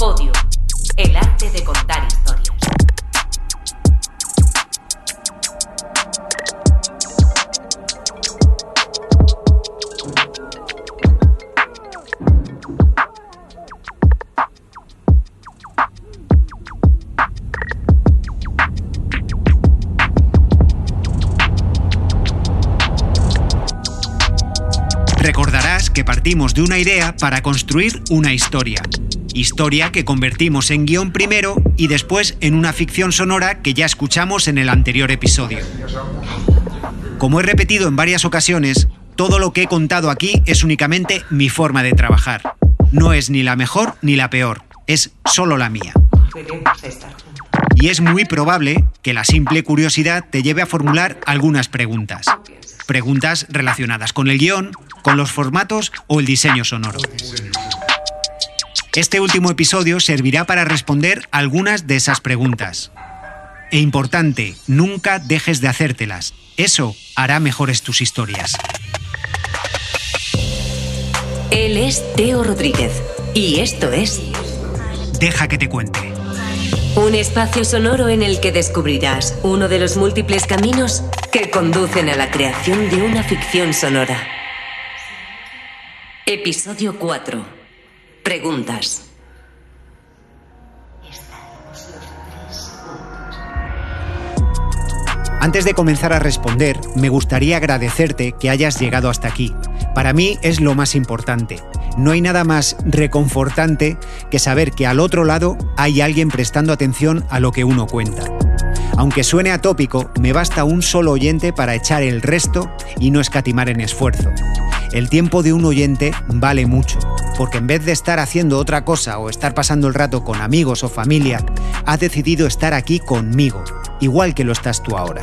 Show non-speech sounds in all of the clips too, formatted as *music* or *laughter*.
Podium. El arte de contar historias. Recordarás que partimos de una idea para construir una historia. Historia que convertimos en guion primero y después en una ficción sonora que ya escuchamos en el anterior episodio. Como he repetido en varias ocasiones, todo lo que he contado aquí es únicamente mi forma de trabajar. No es ni la mejor ni la peor, es solo la mía. Y es muy probable que la simple curiosidad te lleve a formular algunas preguntas. Preguntas relacionadas con el guion, con los formatos o el diseño sonoro. Este último episodio servirá para responder algunas de esas preguntas. E importante, nunca dejes de hacértelas. Eso hará mejores tus historias. Él es Teo Rodríguez y esto es Deja que te cuente. un espacio sonoro en el que descubrirás uno de los múltiples caminos que conducen a la creación de una ficción sonora. Episodio 4. Preguntas. Antes de comenzar a responder, me gustaría agradecerte que hayas llegado hasta aquí. Para mí es lo más importante. No hay nada más reconfortante que saber que al otro lado hay alguien prestando atención a lo que uno cuenta. Aunque suene atópico, me basta un solo oyente para echar el resto y no escatimar en esfuerzo. El tiempo de un oyente vale mucho, porque en vez de estar haciendo otra cosa o estar pasando el rato con amigos o familia, ha decidido estar aquí conmigo, igual que lo estás tú ahora.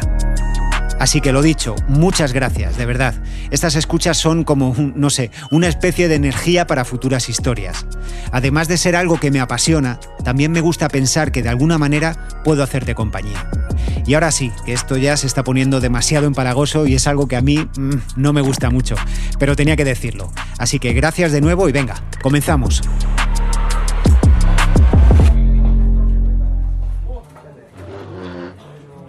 Así que lo dicho, muchas gracias, de verdad. Estas escuchas son como, un- no sé, una especie de energía para futuras historias. Además de ser algo que me apasiona, también me gusta pensar que de alguna manera puedo hacerte compañía. Y ahora sí, que esto ya se está poniendo demasiado empalagoso y es algo que a mí mm, no me gusta mucho, pero tenía que decirlo. Así que gracias de nuevo y venga, comenzamos.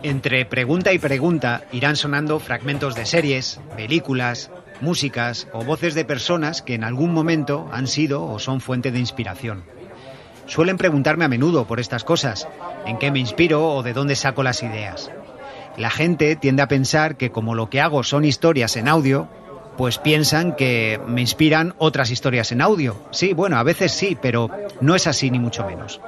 Entre pregunta y pregunta irán sonando fragmentos de series, películas, músicas o voces de personas que en algún momento han sido o son fuente de inspiración. Suelen preguntarme a menudo por estas cosas, en qué me inspiro o de dónde saco las ideas. La gente tiende a pensar que como lo que hago son historias en audio, pues piensan que me inspiran otras historias en audio. Sí, bueno, a veces sí, pero no es así ni mucho menos.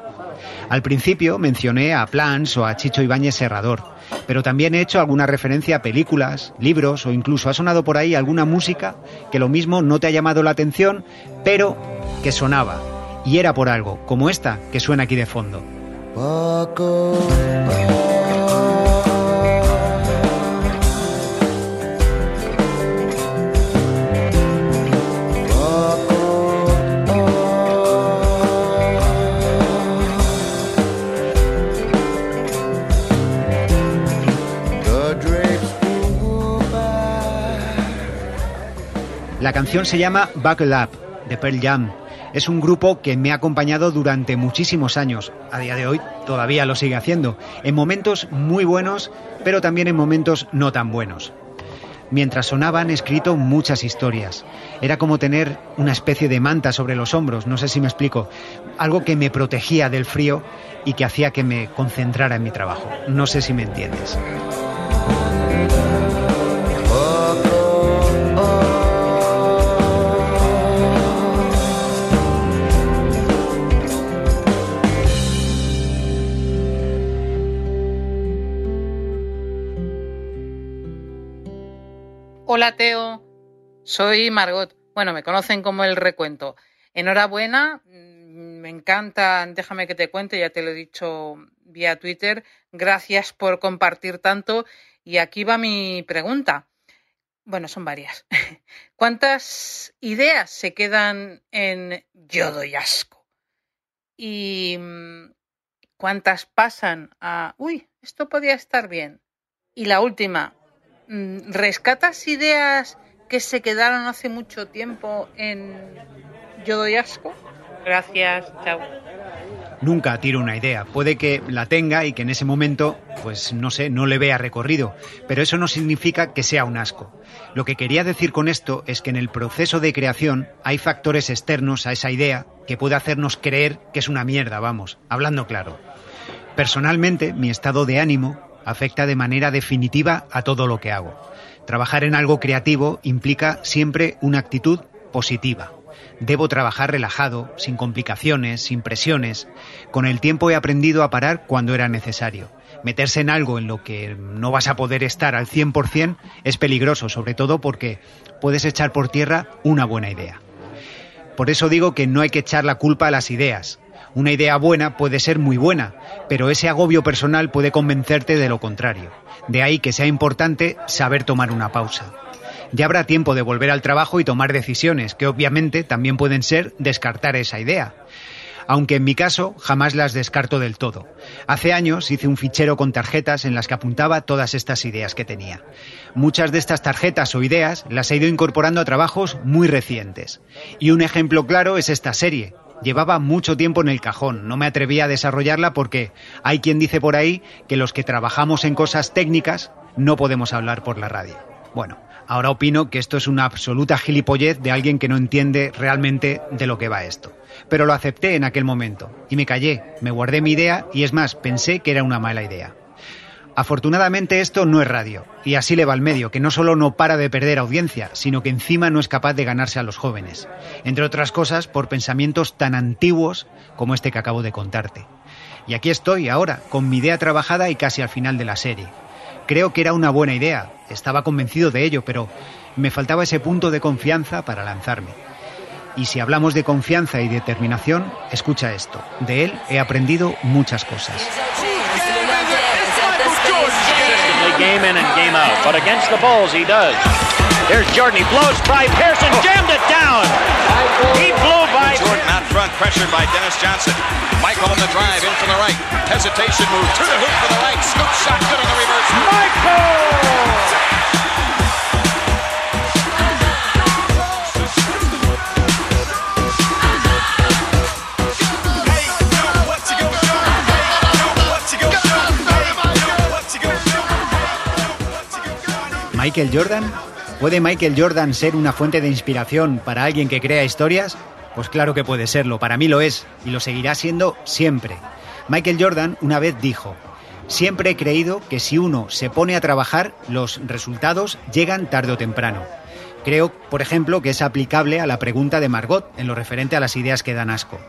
Al principio mencioné a Plans o a Chicho Ibáñez Serrador, pero también he hecho alguna referencia a películas, libros o incluso ha sonado por ahí alguna música que lo mismo no te ha llamado la atención, pero que sonaba. Y era por algo, como esta que suena aquí de fondo. La canción se llama Buckle Up, de Pearl Jam. Es un grupo que me ha acompañado durante muchísimos años. A día de hoy todavía lo sigue haciendo. En momentos muy buenos, pero también en momentos no tan buenos. Mientras sonaban escrito muchas historias. Era como tener una especie de manta sobre los hombros, no sé si me explico. Algo que me protegía del frío y que hacía que me concentrara en mi trabajo. No sé si me entiendes. Hola Teo, soy Margot. Bueno, me conocen como el recuento. Enhorabuena, mm, me encanta, déjame que te cuente, ya te lo he dicho vía Twitter. Gracias por compartir tanto. Y aquí va mi pregunta. Bueno, son varias. *laughs* ¿Cuántas ideas se quedan en yo doy asco? Y mm, cuántas pasan a, uy, esto podría estar bien. Y la última, ¿rescatas ideas que se quedaron hace mucho tiempo en Yo doy asco? Gracias, chao. Nunca tiro una idea. Puede que la tenga y que en ese momento, pues no sé, no le vea recorrido, pero eso no significa que sea un asco. Lo que quería decir con esto es que en el proceso de creación hay factores externos a esa idea que puede hacernos creer que es una mierda, vamos, hablando claro. Personalmente, mi estado de ánimo afecta de manera definitiva a todo lo que hago. Trabajar en algo creativo implica siempre una actitud positiva. Debo trabajar relajado, sin complicaciones, sin presiones. Con el tiempo he aprendido a parar cuando era necesario. Meterse en algo en lo que no vas a poder estar al 100% es peligroso, sobre todo porque puedes echar por tierra una buena idea. Por eso digo que no hay que echar la culpa a las ideas. Una idea buena puede ser muy buena, pero ese agobio personal puede convencerte de lo contrario. De ahí que sea importante saber tomar una pausa. Ya habrá tiempo de volver al trabajo y tomar decisiones, que obviamente también pueden ser descartar esa idea. Aunque en mi caso jamás las descarto del todo. Hace años hice un fichero con tarjetas en las que apuntaba todas estas ideas que tenía. Muchas de estas tarjetas o ideas las he ido incorporando a trabajos muy recientes. Y un ejemplo claro es esta serie, llevaba mucho tiempo en el cajón. No me atrevía a desarrollarla porque hay quien dice por ahí que los que trabajamos en cosas técnicas no podemos hablar por la radio. Bueno, ahora opino que esto es una absoluta gilipollez de alguien que no entiende realmente de lo que va esto. Pero lo acepté en aquel momento y me callé, me guardé mi idea y es más, pensé que era una mala idea. Afortunadamente esto no es radio, y así le va al medio, que no solo no para de perder audiencia, sino que encima no es capaz de ganarse a los jóvenes, entre otras cosas por pensamientos tan antiguos como este que acabo de contarte. Y aquí estoy ahora, con mi idea trabajada y casi al final de la serie. Creo que era una buena idea, estaba convencido de ello, pero me faltaba ese punto de confianza para lanzarme. Y si hablamos de confianza y determinación, escucha esto. De él he aprendido muchas cosas. Game in and game out. But against the Bulls, he does. Here's Jordan. He blows by Pearson. Jammed it down. He blew by. Jordan out front, pressured by Dennis Johnson. Michael on the drive, in from the right. Hesitation move to the hoop for the right. Scoop shot, good on the reverse. Michael! ¿Michael Jordan? ¿Puede Michael Jordan ser una fuente de inspiración para alguien que crea historias? Pues claro que puede serlo, para mí lo es, y lo seguirá siendo siempre. Michael Jordan una vez dijo, siempre he creído que si uno se pone a trabajar, los resultados llegan tarde o temprano. Creo, por ejemplo, que es aplicable a la pregunta de Margot en lo referente a las ideas que dan asco.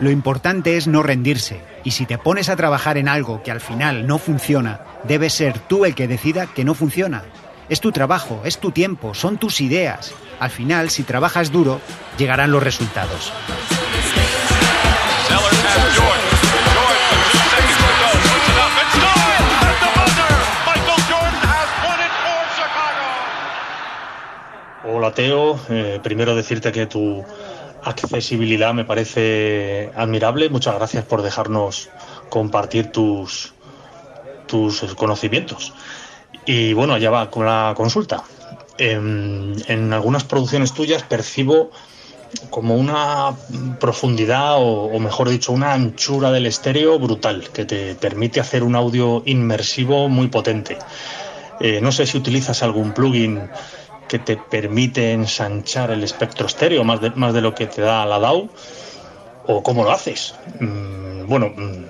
Lo importante es no rendirse, y si te pones a trabajar en algo que al final no funciona, debes ser tú el que decida que no funciona. Es tu trabajo, es tu tiempo, son tus ideas. Al final, si trabajas duro, llegarán los resultados. Hola Teo, eh, primero decirte que tu accesibilidad me parece admirable. Muchas gracias por dejarnos compartir tus, tus conocimientos. Y bueno, allá va con la consulta. En, algunas producciones tuyas percibo como una profundidad o, mejor dicho una anchura del estéreo brutal que te permite hacer un audio inmersivo muy potente. Eh, no sé si utilizas algún plugin que te permite ensanchar el espectro estéreo más de, más de lo que te da la DAW o cómo lo haces. Mm, bueno, mm,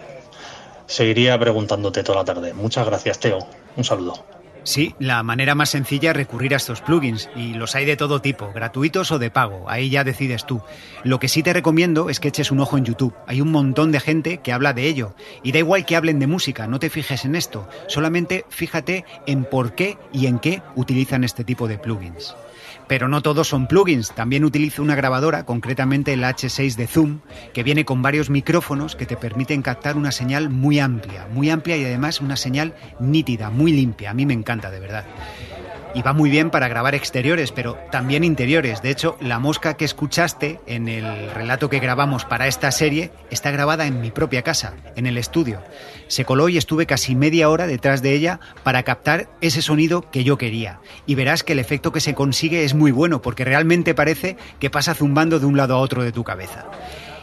seguiría preguntándote toda la tarde. Muchas gracias, Teo. Un saludo. Sí, la manera más sencilla es recurrir a estos plugins y los hay de todo tipo, gratuitos o de pago, ahí ya decides tú. Lo que sí te recomiendo es que eches un ojo en YouTube, hay un montón de gente que habla de ello y da igual que hablen de música, no te fijes en esto, solamente fíjate en por qué y en qué utilizan este tipo de plugins. Pero no todos son plugins, también utilizo una grabadora, concretamente el H6 de Zoom, que viene con varios micrófonos que te permiten captar una señal muy amplia, muy amplia y además una señal nítida, muy limpia. A mí me encanta, de verdad y va muy bien para grabar exteriores, pero también interiores. De hecho, la mosca que escuchaste en el relato que grabamos para esta serie está grabada en mi propia casa, en el estudio. Se coló y estuve casi media hora detrás de ella para captar ese sonido que yo quería. Y verás que el efecto que se consigue es muy bueno, porque realmente parece que pasa zumbando de un lado a otro de tu cabeza.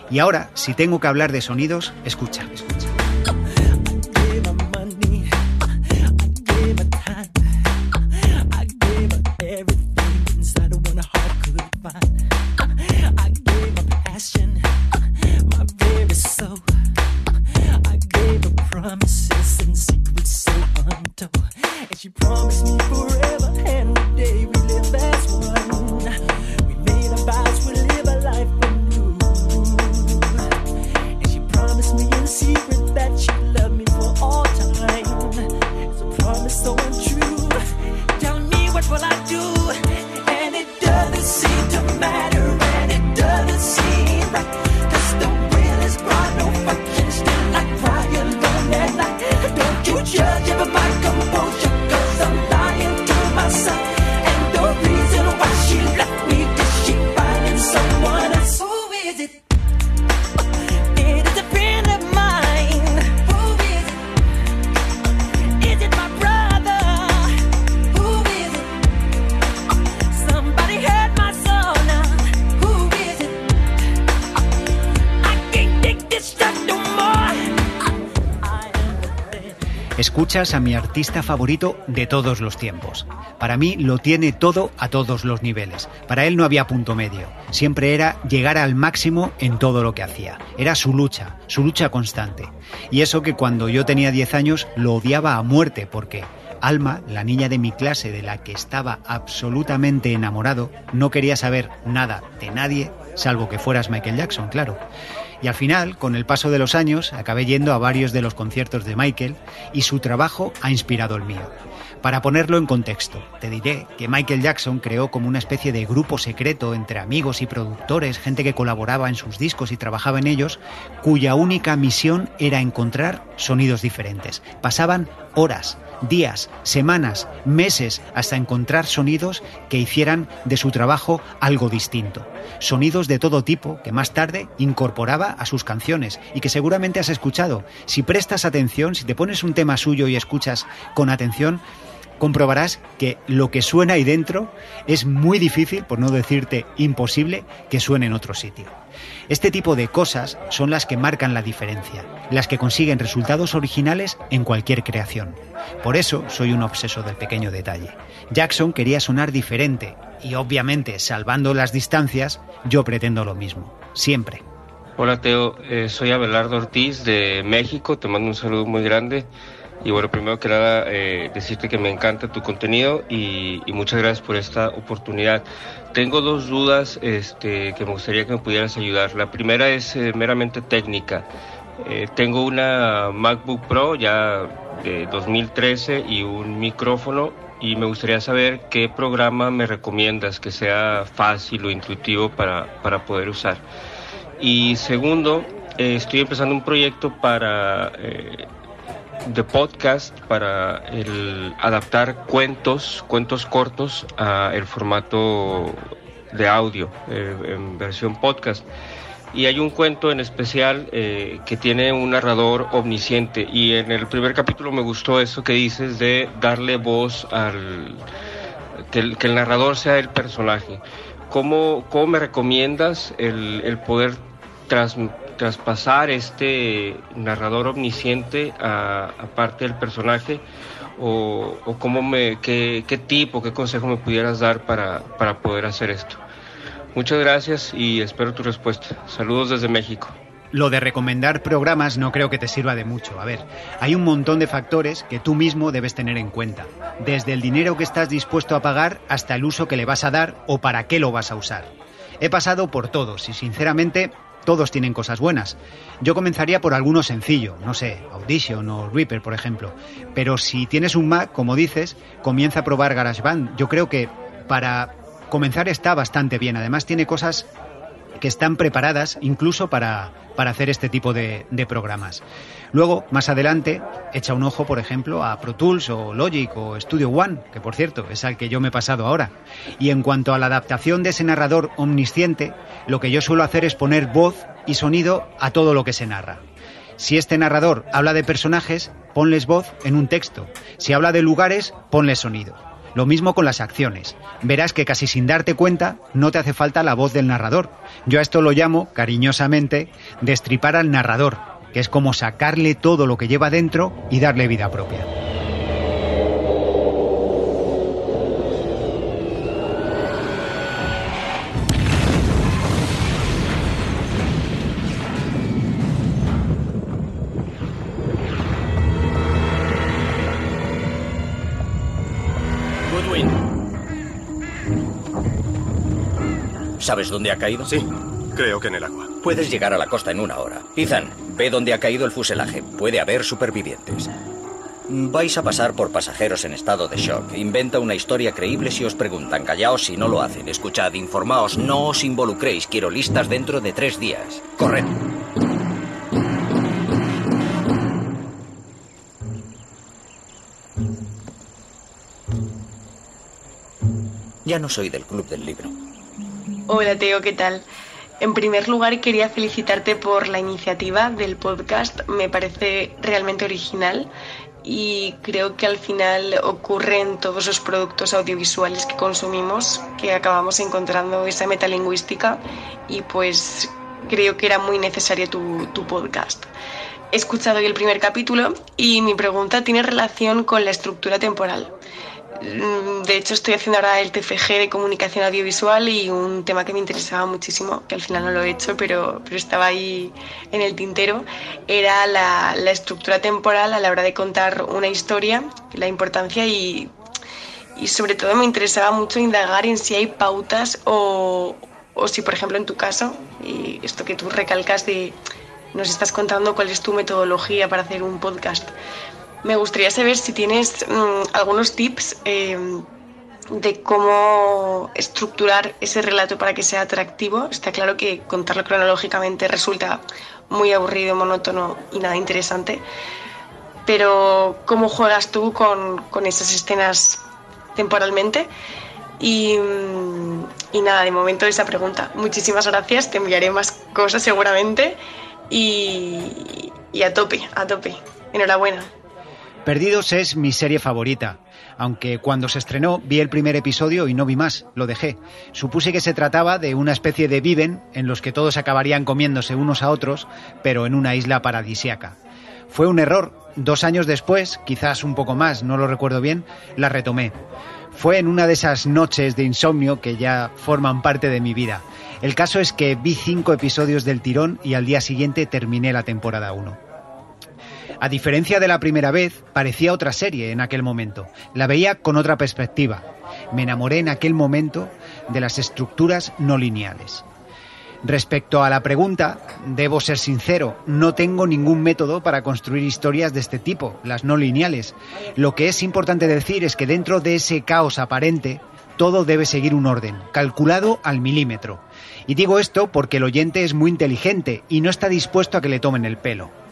Y ahora, si tengo que hablar de sonidos, escucha, escucha. promises and secrets so untold. And she promised me forever and the day we live that. A mi artista favorito de todos los tiempos. Para mí lo tiene todo a todos los niveles. Para él no había punto medio. Siempre era llegar al máximo en todo lo que hacía. Era su lucha, su lucha constante. Y eso que cuando yo tenía 10 años lo odiaba a muerte porque Alma, la niña de mi clase de la que estaba absolutamente enamorado, no quería saber nada de nadie, salvo que fueras Michael Jackson, claro. Y al final, con el paso de los años, acabé yendo a varios de los conciertos de Michael y su trabajo ha inspirado el mío. Para ponerlo en contexto, te diré que Michael Jackson creó como una especie de grupo secreto entre amigos y productores, gente que colaboraba en sus discos y trabajaba en ellos, cuya única misión era encontrar sonidos diferentes. Pasaban horas días, semanas, meses, hasta encontrar sonidos que hicieran de su trabajo algo distinto. Sonidos de todo tipo que más tarde incorporaba a sus canciones y que seguramente has escuchado. Si prestas atención, si te pones un tema suyo y escuchas con atención, comprobarás que lo que suena ahí dentro es muy difícil, por no decirte imposible, que suene en otro sitio. Este tipo de cosas son las que marcan la diferencia, las que consiguen resultados originales en cualquier creación. Por eso soy un obseso del pequeño detalle. Jackson quería sonar diferente y obviamente, salvando las distancias, yo pretendo lo mismo, siempre. Hola Teo, eh, soy Abelardo Ortiz de México, te mando un saludo muy grande. Y bueno, primero que nada, eh, decirte que me encanta tu contenido y, muchas gracias por esta oportunidad. Tengo dos dudas este, que me gustaría que me pudieras ayudar. La primera es eh, meramente técnica. Eh, tengo una MacBook Pro ya de 2013 y un micrófono y me gustaría saber qué programa me recomiendas que sea fácil o intuitivo para, para poder usar. Y segundo, estoy empezando un proyecto para de podcast para el adaptar cuentos, cuentos cortos a el formato de audio eh, en versión podcast. Y hay un cuento en especial eh, que tiene un narrador omnisciente y en el primer capítulo me gustó eso que dices de darle voz al que el, narrador sea el personaje. ¿Cómo, cómo me recomiendas el, el poder transmitir traspasar este narrador omnisciente a, parte del personaje o, cómo me, qué, qué tipo, qué consejo me pudieras dar para, para poder hacer esto. Muchas gracias y espero tu respuesta. Saludos desde México. Lo de recomendar programas no creo que te sirva de mucho. A ver, hay un montón de factores que tú mismo debes tener en cuenta. Desde el dinero que estás dispuesto a pagar hasta el uso que le vas a dar o para qué lo vas a usar. He pasado por todos y sinceramente todos tienen cosas buenas. Yo comenzaría por alguno sencillo, no sé, Audition o Reaper, por ejemplo. Pero si tienes un Mac, como dices, comienza a probar GarageBand. Yo creo que para comenzar está bastante bien. Además tiene cosas que están preparadas incluso para, para hacer este tipo de, de, programas. Luego, más adelante, echa un ojo, por ejemplo, a Pro Tools o Logic o Studio One, que por cierto es al que yo me he pasado ahora. Y en cuanto a la adaptación de ese narrador omnisciente, lo que yo suelo hacer es poner voz y sonido a todo lo que se narra. Si este narrador habla de personajes, ponles voz en un texto. Si habla de lugares, ponle sonido. Lo mismo con las acciones. Verás que casi sin darte cuenta no te hace falta la voz del narrador. Yo a esto lo llamo, cariñosamente, destripar al narrador, que es como sacarle todo lo que lleva dentro y darle vida propia. Goodwin. ¿Sabes dónde ha caído? Sí, creo que en el agua. Puedes llegar a la costa en una hora. Ethan, ve dónde ha caído el fuselaje. Puede haber supervivientes. Vais a pasar por pasajeros en estado de shock. Inventa una historia creíble si os preguntan. Callaos si no lo hacen. Escuchad, informaos, no os involucréis. Quiero listas dentro de tres días. Corred. Ya no soy del club del libro. Hola Teo, ¿qué tal? En primer lugar quería felicitarte por la iniciativa del podcast, me parece realmente original y creo que al final ocurre en todos los productos audiovisuales que consumimos que acabamos encontrando esa metalingüística y pues creo que era muy necesario tu, podcast. He escuchado hoy el primer capítulo y mi pregunta tiene relación con la estructura temporal. Mm, De hecho, estoy haciendo ahora el TFG de comunicación audiovisual y un tema que me interesaba muchísimo, que al final no lo he hecho, pero, pero estaba ahí en el tintero, era la, estructura temporal a la hora de contar una historia, la importancia y, y sobre todo me interesaba mucho indagar en si hay pautas o, o si, por ejemplo, en tu caso, y esto que tú recalcas de nos estás contando cuál es tu metodología para hacer un podcast. Me gustaría saber si tienes mm, algunos tips eh, de cómo estructurar ese relato para que sea atractivo. Está claro que contarlo cronológicamente resulta muy aburrido, monótono y nada interesante. Pero ¿cómo juegas tú con, con esas escenas temporalmente? Y, mm, y nada, de momento esa pregunta. Muchísimas gracias, te enviaré más cosas seguramente. Y, y a tope, a tope. Enhorabuena. Perdidos es mi serie favorita, aunque cuando se estrenó vi el primer episodio y no vi más, lo dejé. Supuse que se trataba de una especie de Viven en los que todos acabarían comiéndose unos a otros, pero en una isla paradisiaca. Fue un error. Dos años después, quizás un poco más, no lo recuerdo bien, la retomé. Fue en una de esas noches de insomnio que ya forman parte de mi vida. El caso es que vi cinco episodios del tirón y al día siguiente terminé la temporada 1. A diferencia de la primera vez, parecía otra serie en aquel momento. La veía con otra perspectiva. Me enamoré en aquel momento de las estructuras no lineales. Respecto a la pregunta, debo ser sincero, no tengo ningún método para construir historias de este tipo, las no lineales. Lo que es importante decir es que dentro de ese caos aparente, todo debe seguir un orden, calculado al milímetro. Y digo esto porque el oyente es muy inteligente y no está dispuesto a que le tomen el pelo.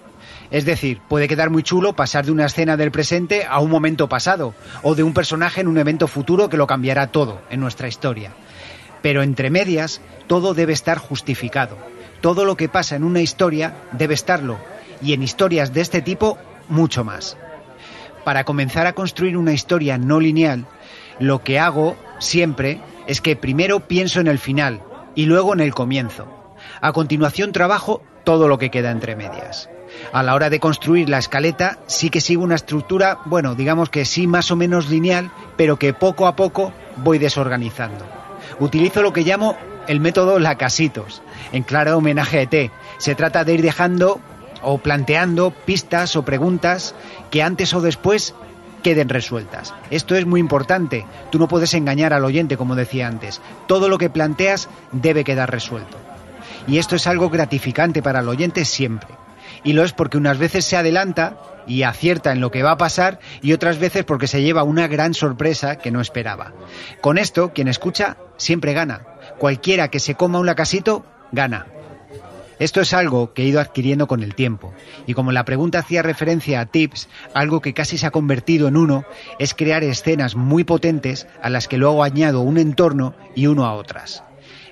Es decir, puede quedar muy chulo pasar de una escena del presente a un momento pasado, o de un personaje en un evento futuro que lo cambiará todo en nuestra historia. Pero entre medias, todo debe estar justificado. Todo lo que pasa en una historia debe estarlo, y en historias de este tipo, mucho más. Para comenzar a construir una historia no lineal, lo que hago siempre es que primero pienso en el final y luego en el comienzo. A continuación trabajo todo lo que queda entre medias. A la hora de construir la escaleta sí que sigo una estructura, bueno, digamos que sí más o menos lineal, pero que poco a poco voy desorganizando. Utilizo lo que llamo el método Lacasitos, en claro homenaje a ET. Se trata de ir dejando o planteando pistas o preguntas que antes o después queden resueltas. Esto es muy importante. Tú no puedes engañar al oyente, como decía antes. Todo lo que planteas debe quedar resuelto. Y esto es algo gratificante para el oyente siempre. Y lo es porque unas veces se adelanta y acierta en lo que va a pasar y otras veces porque se lleva una gran sorpresa que no esperaba. Con esto, quien escucha siempre gana. Cualquiera que se coma un lacasito, gana. Esto es algo que he ido adquiriendo con el tiempo. Y como la pregunta hacía referencia a tips, algo que casi se ha convertido en uno es crear escenas muy potentes a las que luego añado un entorno y uno a otras.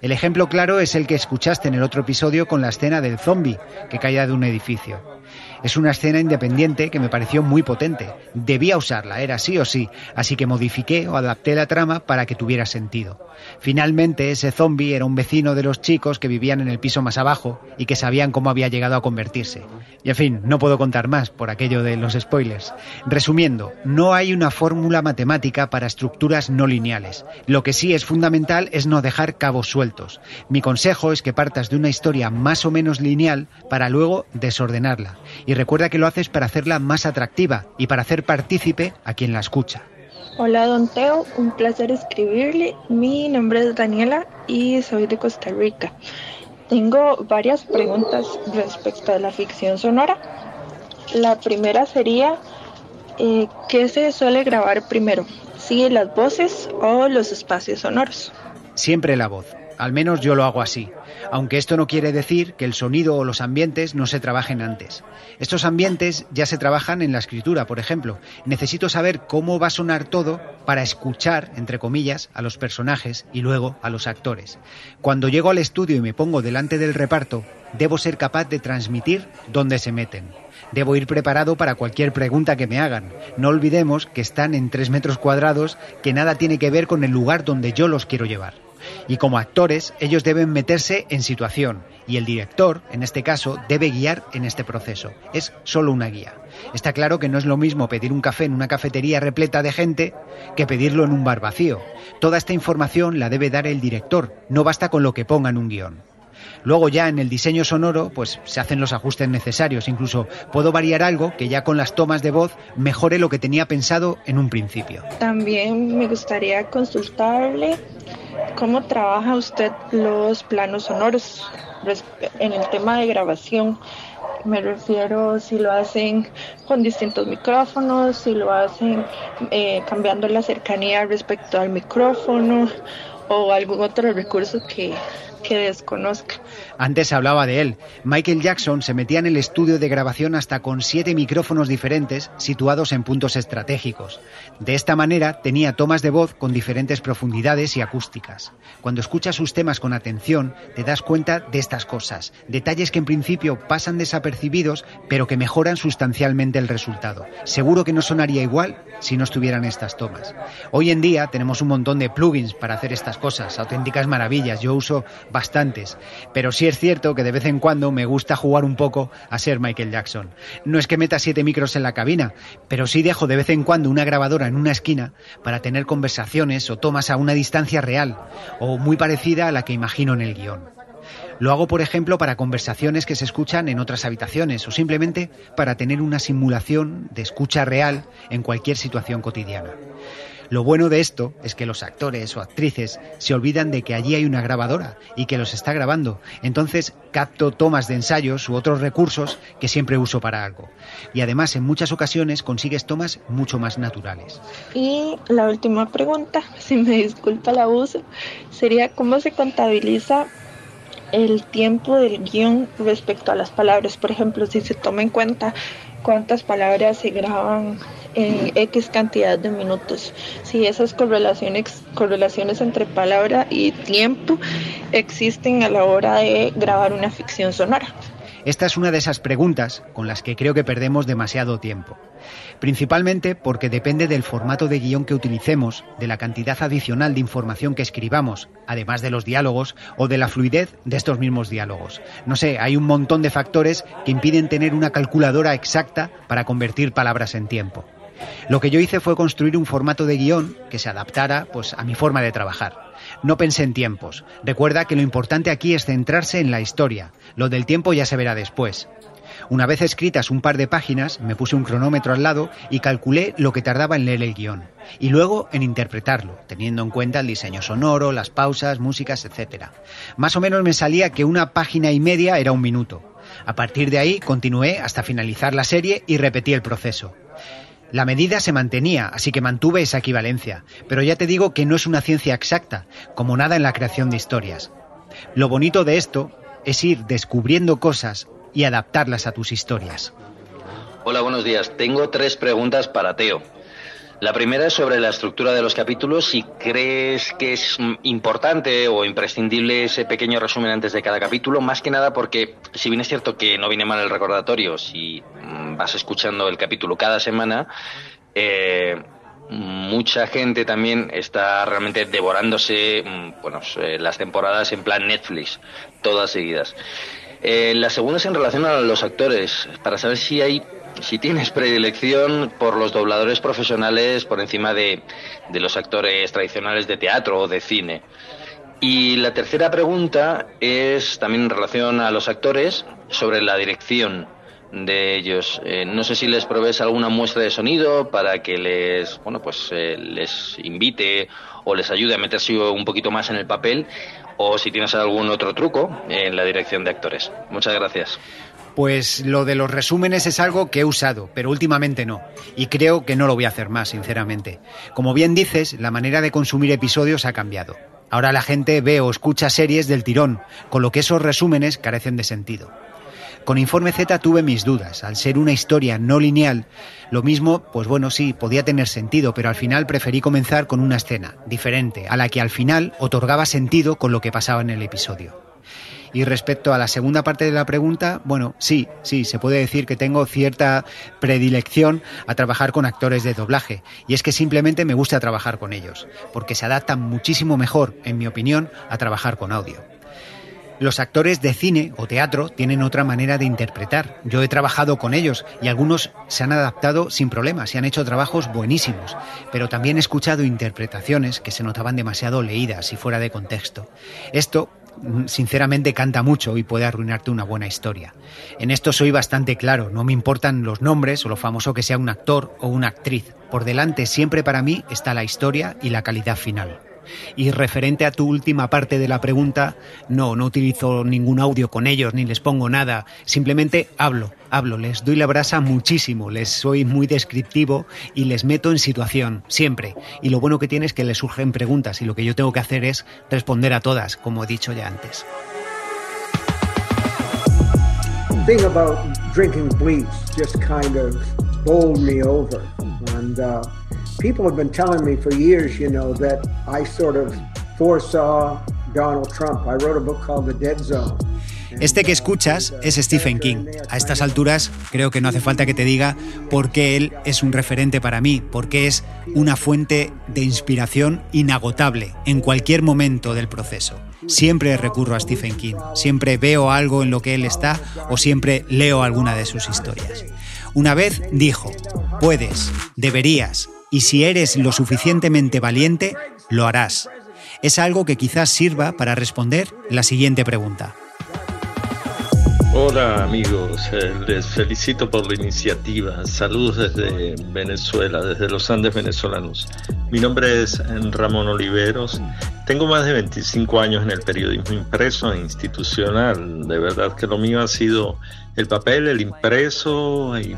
El ejemplo claro es el que escuchaste en el otro episodio con la escena del zombie que caía de un edificio. Es una escena independiente que me pareció muy potente. Debía usarla, era sí o sí, así que modifiqué o adapté la trama para que tuviera sentido. Finalmente, ese zombie era un vecino de los chicos que vivían en el piso más abajo y que sabían cómo había llegado a convertirse. Y en fin, no puedo contar más por aquello de los spoilers. Resumiendo, no hay una fórmula matemática para estructuras no lineales. Lo que sí es fundamental es no dejar cabos sueltos. Mi consejo es que partas de una historia más o menos lineal para luego desordenarla. Y recuerda que lo haces para hacerla más atractiva y para hacer partícipe a quien la escucha. Hola Don Teo, un placer escribirle. Mi nombre es Daniela y soy de Costa Rica. Tengo varias preguntas respecto a la ficción sonora. La primera sería, eh, ¿qué se suele grabar primero? ¿Sí las voces o los espacios sonoros? Siempre la voz. Al menos yo lo hago así. Aunque esto no quiere decir que el sonido o los ambientes no se trabajen antes. Estos ambientes ya se trabajan en la escritura, por ejemplo. Necesito saber cómo va a sonar todo para escuchar, entre comillas, a los personajes y luego a los actores. Cuando llego al estudio y me pongo delante del reparto, debo ser capaz de transmitir dónde se meten. Debo ir preparado para cualquier pregunta que me hagan. No olvidemos que están en tres metros cuadrados, que nada tiene que ver con el lugar donde yo los quiero llevar. Y como actores, ellos deben meterse en situación y el director, en este caso, debe guiar en este proceso. Es solo una guía. Está claro que no es lo mismo pedir un café en una cafetería repleta de gente que pedirlo en un bar vacío. Toda esta información la debe dar el director, no basta con lo que ponga en un guion. Luego ya en el diseño sonoro, pues se hacen los ajustes necesarios. Incluso puedo variar algo que ya con las tomas de voz mejore lo que tenía pensado en un principio. También me gustaría consultarle cómo trabaja usted los planos sonoros en el tema de grabación. Me refiero si lo hacen con distintos micrófonos, si lo hacen eh, cambiando la cercanía respecto al micrófono o algún otro recurso que, que desconozca. Antes hablaba de él. Michael Jackson se metía en el estudio de grabación hasta con siete micrófonos diferentes situados en puntos estratégicos. De esta manera tenía tomas de voz con diferentes profundidades y acústicas. Cuando escuchas sus temas con atención, te das cuenta de estas cosas, detalles que en principio pasan desapercibidos, pero que mejoran sustancialmente el resultado. Seguro que no sonaría igual si no estuvieran estas tomas. Hoy en día tenemos un montón de plugins para hacer estas cosas, auténticas maravillas. Yo uso bastantes, pero sí es cierto que de vez en cuando me gusta jugar un poco a ser Michael Jackson. No es que meta siete micros en la cabina, pero sí dejo de vez en cuando una grabadora en una esquina para tener conversaciones o tomas a una distancia real, o muy parecida a la que imagino en el guion. Lo hago, por ejemplo, para conversaciones que se escuchan en otras habitaciones o simplemente para tener una simulación de escucha real en cualquier situación cotidiana. Lo bueno de esto es que los actores o actrices se olvidan de que allí hay una grabadora y que los está grabando. Entonces capto tomas de ensayos u otros recursos que siempre uso para algo. Y además en muchas ocasiones consigues tomas mucho más naturales. Y la última pregunta, *laughs* si me disculpa el abuso, sería cómo se contabiliza el tiempo del guion respecto a las palabras. Por ejemplo, si se toma en cuenta cuántas palabras se graban en X cantidad de minutos. Si esas correlaciones, correlaciones entre palabra y tiempo existen a la hora de grabar una ficción sonora. Esta es una de esas preguntas con las que creo que perdemos demasiado tiempo. Principalmente porque depende del formato de guion que utilicemos, de la cantidad adicional de información que escribamos, además de los diálogos o de la fluidez de estos mismos diálogos. No sé, hay un montón de factores que impiden tener una calculadora exacta para convertir palabras en tiempo. Lo que yo hice fue construir un formato de guion que se adaptara pues, a mi forma de trabajar. No pensé en tiempos. Recuerda que lo importante aquí es centrarse en la historia. Lo del tiempo ya se verá después. Una vez escritas un par de páginas, me puse un cronómetro al lado y calculé lo que tardaba en leer el guion. Y luego en interpretarlo, teniendo en cuenta el diseño sonoro, las pausas, músicas, etc. Más o menos me salía que una página y media era un minuto. A partir de ahí continué hasta finalizar la serie y repetí el proceso. La medida se mantenía, así que mantuve esa equivalencia, pero ya te digo que no es una ciencia exacta, como nada en la creación de historias. Lo bonito de esto es ir descubriendo cosas y adaptarlas a tus historias. Hola, buenos días. Tengo tres preguntas para Teo. La primera es sobre la estructura de los capítulos, si crees que es importante o imprescindible ese pequeño resumen antes de cada capítulo, más que nada porque si bien es cierto que no viene mal el recordatorio, si mm, vas escuchando el capítulo cada semana, eh, mucha gente también está realmente devorándose mm, bueno, eh, las temporadas en plan Netflix, todas seguidas. Eh, la segunda es en relación a los actores, para saber si hay si tienes predilección por los dobladores profesionales por encima de, de los actores tradicionales de teatro o de cine. Y la tercera pregunta es también en relación a los actores sobre la dirección de ellos. Eh, no sé si les provees alguna muestra de sonido para que les, bueno, pues eh, les invite o les ayude a meterse un poquito más en el papel o si tienes algún otro truco en la dirección de actores. Muchas gracias. Pues lo de los resúmenes es algo que he usado, pero últimamente no. Y creo que no lo voy a hacer más, sinceramente. Como bien dices, la manera de consumir episodios ha cambiado. Ahora la gente ve o escucha series del tirón, con lo que esos resúmenes carecen de sentido. Con Informe Z tuve mis dudas. Al ser una historia no lineal, lo mismo, pues bueno, sí, podía tener sentido, pero al final preferí comenzar con una escena diferente, a la que al final otorgaba sentido con lo que pasaba en el episodio. Y respecto a la segunda parte de la pregunta, bueno, sí, sí, se puede decir que tengo cierta predilección a trabajar con actores de doblaje. Y es que simplemente me gusta trabajar con ellos, porque se adaptan muchísimo mejor, en mi opinión, a trabajar con audio. Los actores de cine o teatro tienen otra manera de interpretar. Yo he trabajado con ellos y algunos se han adaptado sin problemas y han hecho trabajos buenísimos, pero también he escuchado interpretaciones que se notaban demasiado leídas y fuera de contexto. Esto sinceramente canta mucho y puede arruinarte una buena historia. En esto soy bastante claro, no me importan los nombres o lo famoso que sea un actor o una actriz. Por delante siempre para mí está la historia y la calidad final. Y referente a tu última parte de la pregunta, no, no utilizo ningún audio con ellos ni les pongo nada, simplemente hablo, hablo, les doy la brasa muchísimo, les soy muy descriptivo y les meto en situación, siempre. Y lo bueno que tiene es que les surgen preguntas y lo que yo tengo que hacer es responder a todas, como he dicho ya antes. thing about drinking bleach just kind of bowled me over. And uh, people have been telling me for years, you know, that I sort of foresaw Donald Trump. I wrote a book called The Dead Zone. Este que escuchas es Stephen King. A estas alturas creo que no hace falta que te diga por qué él es un referente para mí, porque es una fuente de inspiración inagotable en cualquier momento del proceso. Siempre recurro a Stephen King, siempre veo algo en lo que él está o siempre leo alguna de sus historias. Una vez dijo, puedes, deberías, y si eres lo suficientemente valiente, lo harás. Es algo que quizás sirva para responder la siguiente pregunta. Hola amigos, eh, les felicito por la iniciativa. Saludos desde Venezuela, desde los Andes venezolanos. Mi nombre es Ramón Oliveros. Tengo más de 25 años en el periodismo impreso e institucional. De verdad que lo mío ha sido el papel, el impreso y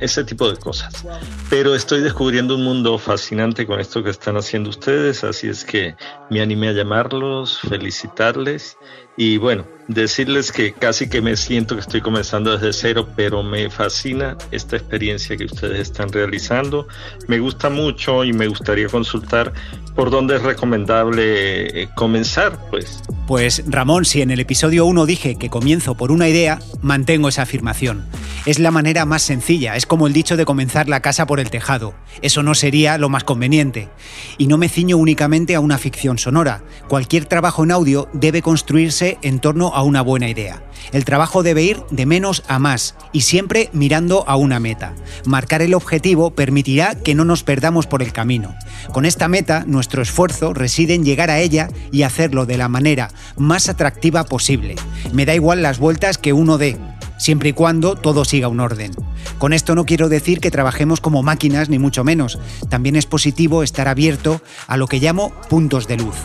ese tipo de cosas. Pero estoy descubriendo un mundo fascinante con esto que están haciendo ustedes, así es que me animé a llamarlos, felicitarles y bueno, decirles que casi que me siento que estoy comenzando desde cero, pero me fascina esta experiencia que ustedes están realizando. Me gusta mucho y me gustaría consultar por dónde es recomendable eh, comenzar, pues. Pues Ramón, si en el episodio 1 dije que comienzo por una idea, mantengo esa afirmación. Es la manera más sencilla, es como el dicho de comenzar la casa por el tejado. Eso no sería lo más conveniente. Y no me ciño únicamente a una ficción sonora. Cualquier trabajo en audio debe construirse en torno a una buena idea. El trabajo debe ir de menos a más y siempre mirando a una meta. Marcar el objetivo permitirá que no nos perdamos por el camino. Con esta meta, nuestro esfuerzo reside en llegar a ella y hacerlo de la manera más atractiva posible. Me da igual las vueltas que uno dé, siempre y cuando todo siga un orden. Con esto no quiero decir que trabajemos como máquinas, ni mucho menos. También es positivo estar abierto a lo que llamo puntos de luz.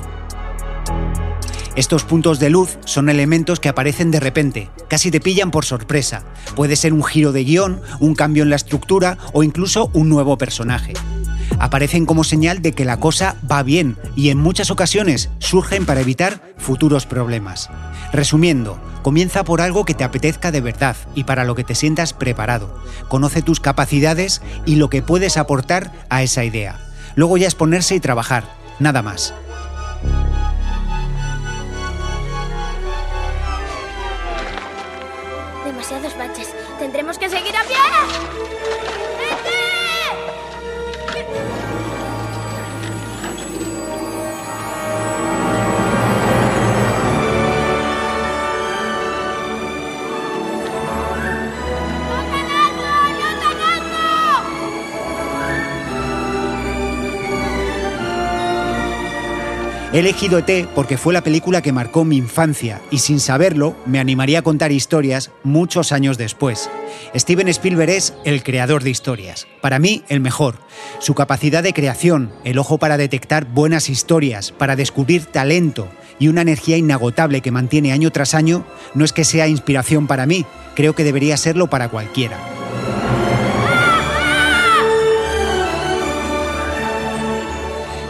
Estos puntos de luz son elementos que aparecen de repente, casi te pillan por sorpresa. Puede ser un giro de guion, un cambio en la estructura o incluso un nuevo personaje. Aparecen como señal de que la cosa va bien y en muchas ocasiones surgen para evitar futuros problemas. Resumiendo, comienza por algo que te apetezca de verdad y para lo que te sientas preparado. Conoce tus capacidades y lo que puedes aportar a esa idea. Luego ya es ponerse y trabajar, nada más. Demasiados baches. Tendremos que seguir a pie. He elegido ET porque fue la película que marcó mi infancia y sin saberlo me animaría a contar historias muchos años después. Steven Spielberg es el creador de historias, para mí el mejor. Su capacidad de creación, el ojo para detectar buenas historias, para descubrir talento y una energía inagotable que mantiene año tras año, no es que sea inspiración para mí, creo que debería serlo para cualquiera.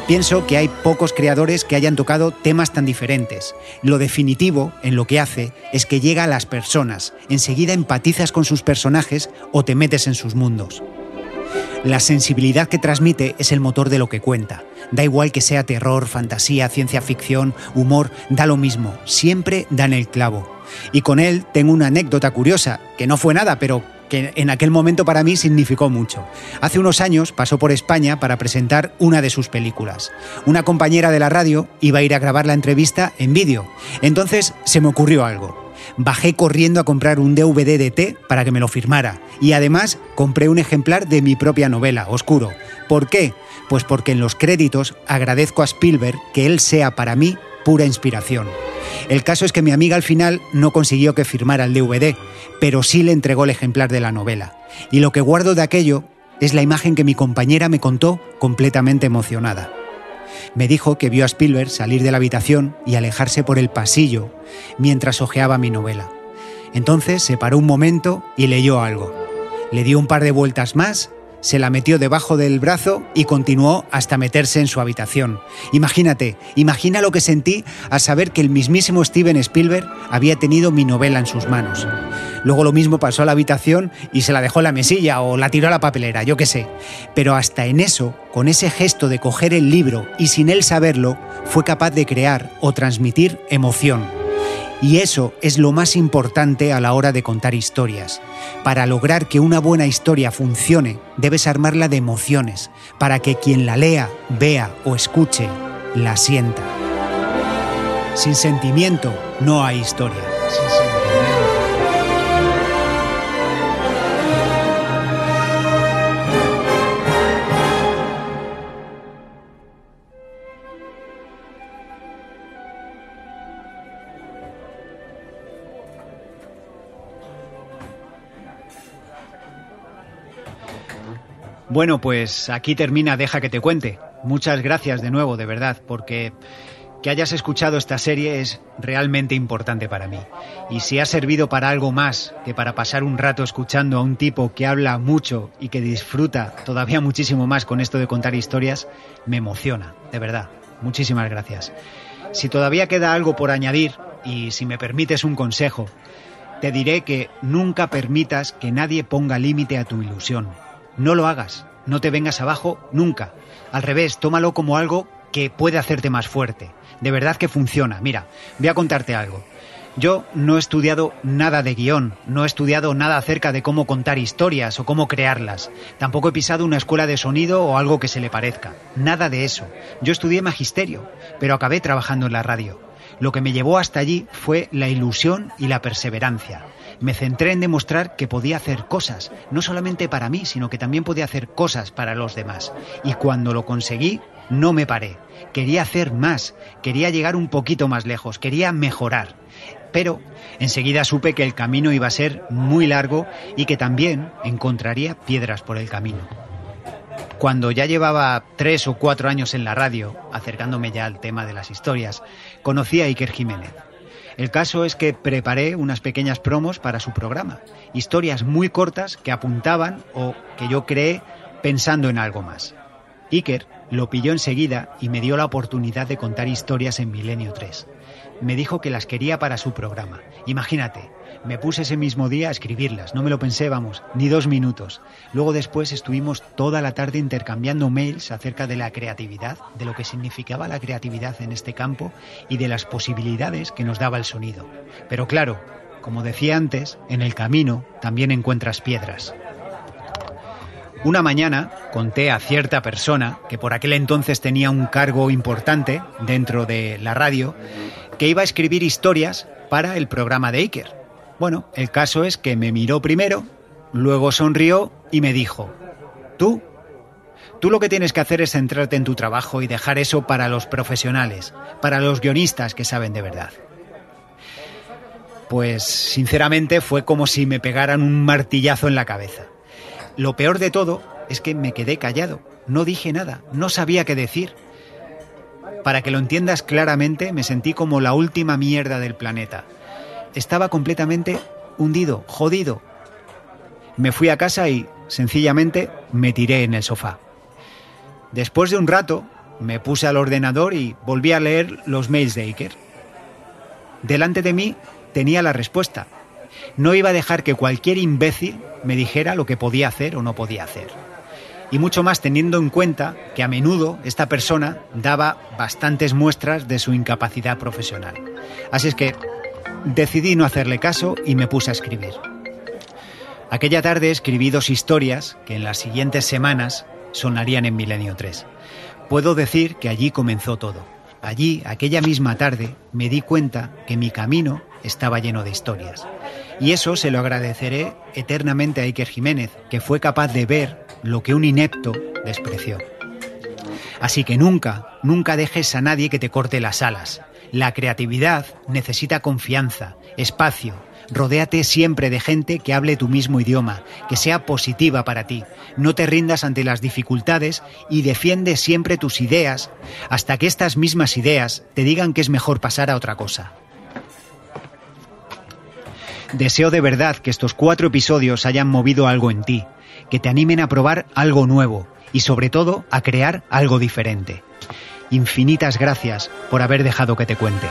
Pienso que hay pocos creadores que hayan tocado temas tan diferentes. Lo definitivo en lo que hace es que llega a las personas, enseguida empatizas con sus personajes o te metes en sus mundos. La sensibilidad que transmite es el motor de lo que cuenta. Da igual que sea terror, fantasía, ciencia ficción, humor, da lo mismo, siempre dan el clavo. Y con él tengo una anécdota curiosa, que no fue nada, pero que en aquel momento para mí significó mucho. Hace unos años pasó por España para presentar una de sus películas. Una compañera de la radio iba a ir a grabar la entrevista en vídeo. Entonces se me ocurrió algo. Bajé corriendo a comprar un DVD de té para que me lo firmara. Y además compré un ejemplar de mi propia novela, Oscuro. ¿Por qué? Pues porque en los créditos agradezco a Spielberg que él sea para mí pura inspiración. El caso es que mi amiga al final no consiguió que firmara el DVD, pero sí le entregó el ejemplar de la novela. Y lo que guardo de aquello es la imagen que mi compañera me contó completamente emocionada. Me dijo que vio a Spielberg salir de la habitación y alejarse por el pasillo mientras hojeaba mi novela. Entonces se paró un momento y leyó algo. Le dio un par de vueltas más se la metió debajo del brazo y continuó hasta meterse en su habitación. Imagínate, imagina lo que sentí al saber que el mismísimo Steven Spielberg había tenido mi novela en sus manos. Luego lo mismo pasó a la habitación y se la dejó en la mesilla o la tiró a la papelera, yo qué sé. Pero hasta en eso, con ese gesto de coger el libro y sin él saberlo, fue capaz de crear o transmitir emoción. Y eso es lo más importante a la hora de contar historias. Para lograr que una buena historia funcione, debes armarla de emociones, para que quien la lea, vea o escuche, la sienta. Sin sentimiento no hay historia. Bueno, pues aquí termina Deja que te cuente. Muchas gracias de nuevo, de verdad, porque que hayas escuchado esta serie es realmente importante para mí. Y si ha servido para algo más que para pasar un rato escuchando a un tipo que habla mucho y que disfruta todavía muchísimo más con esto de contar historias, me emociona, de verdad. Muchísimas gracias. Si todavía queda algo por añadir, y si me permites un consejo, te diré que nunca permitas que nadie ponga límite a tu ilusión no lo hagas, no te vengas abajo nunca. Al revés, tómalo como algo que puede hacerte más fuerte. De verdad que funciona. Mira, voy a contarte algo. Yo no he estudiado nada de guion, no he estudiado nada acerca de cómo contar historias o cómo crearlas. Tampoco he pisado una escuela de sonido o algo que se le parezca. Nada de eso. Yo estudié magisterio, pero acabé trabajando en la radio. Lo que me llevó hasta allí fue la ilusión y la perseverancia me centré en demostrar que podía hacer cosas, no solamente para mí, sino que también podía hacer cosas para los demás. Y cuando lo conseguí, no me paré. Quería hacer más, quería llegar un poquito más lejos, quería mejorar. Pero enseguida supe que el camino iba a ser muy largo y que también encontraría piedras por el camino. Cuando ya llevaba tres o cuatro años en la radio, acercándome ya al tema de las historias, conocí a Iker Jiménez. El caso es que preparé unas pequeñas promos para su programa, historias muy cortas que apuntaban o que yo creé pensando en algo más. Iker lo pilló enseguida y me dio la oportunidad de contar historias en Milenio 3. Me dijo que las quería para su programa. Imagínate, me puse ese mismo día a escribirlas, no me lo pensé, vamos, ni dos minutos. Luego después estuvimos toda la tarde intercambiando mails acerca de la creatividad, de lo que significaba la creatividad en este campo y de las posibilidades que nos daba el sonido. Pero claro, como decía antes, en el camino también encuentras piedras. Una mañana conté a cierta persona, que por aquel entonces tenía un cargo importante dentro de la radio, que iba a escribir historias para el programa de Iker. Bueno, el caso es que me miró primero, luego sonrió y me dijo, tú, tú lo que tienes que hacer es centrarte en tu trabajo y dejar eso para los profesionales, para los guionistas que saben de verdad. Pues sinceramente fue como si me pegaran un martillazo en la cabeza. Lo peor de todo es que me quedé callado, no dije nada, no sabía qué decir. Para que lo entiendas claramente, me sentí como la última mierda del planeta. Estaba completamente hundido, jodido. Me fui a casa y, sencillamente, me tiré en el sofá. Después de un rato, me puse al ordenador y volví a leer los mails de Iker. Delante de mí tenía la respuesta. No iba a dejar que cualquier imbécil me dijera lo que podía hacer o no podía hacer. Y mucho más teniendo en cuenta que a menudo esta persona daba bastantes muestras de su incapacidad profesional. Así es que decidí no hacerle caso y me puse a escribir. Aquella tarde escribí dos historias que en las siguientes semanas sonarían en Milenio 3. Puedo decir que allí comenzó todo. Allí, aquella misma tarde, me di cuenta que mi camino estaba lleno de historias. Y eso se lo agradeceré eternamente a Iker Jiménez, que fue capaz de ver lo que un inepto despreció. Así que nunca, nunca dejes a nadie que te corte las alas. La creatividad necesita confianza, espacio. Rodéate siempre de gente que hable tu mismo idioma, que sea positiva para ti. No te rindas ante las dificultades y defiende siempre tus ideas hasta que estas mismas ideas te digan que es mejor pasar a otra cosa. Deseo de verdad que estos cuatro episodios hayan movido algo en ti, que te animen a probar algo nuevo y sobre todo a crear algo diferente. Infinitas gracias por haber dejado que te cuente.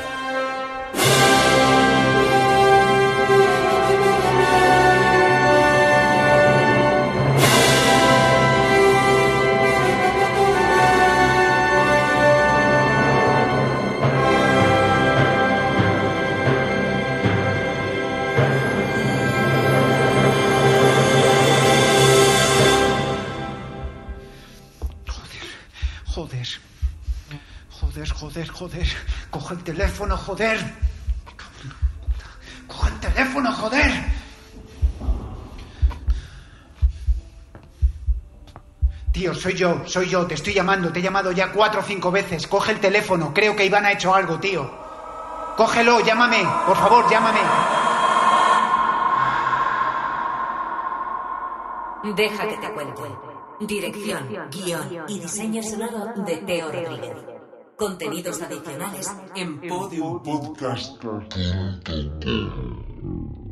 Joder. Coge el teléfono, joder. Coge el teléfono, joder. Tío, soy yo, soy yo, te estoy llamando, te he llamado ya cuatro o cinco veces. Coge el teléfono, creo que Iván ha hecho algo, tío. Cógelo, llámame, por favor, llámame. Deja que te cuente. Dirección, guion y diseño sonoro de Teo Rodríguez. Contenidos adicionales en podiumpodcast.com.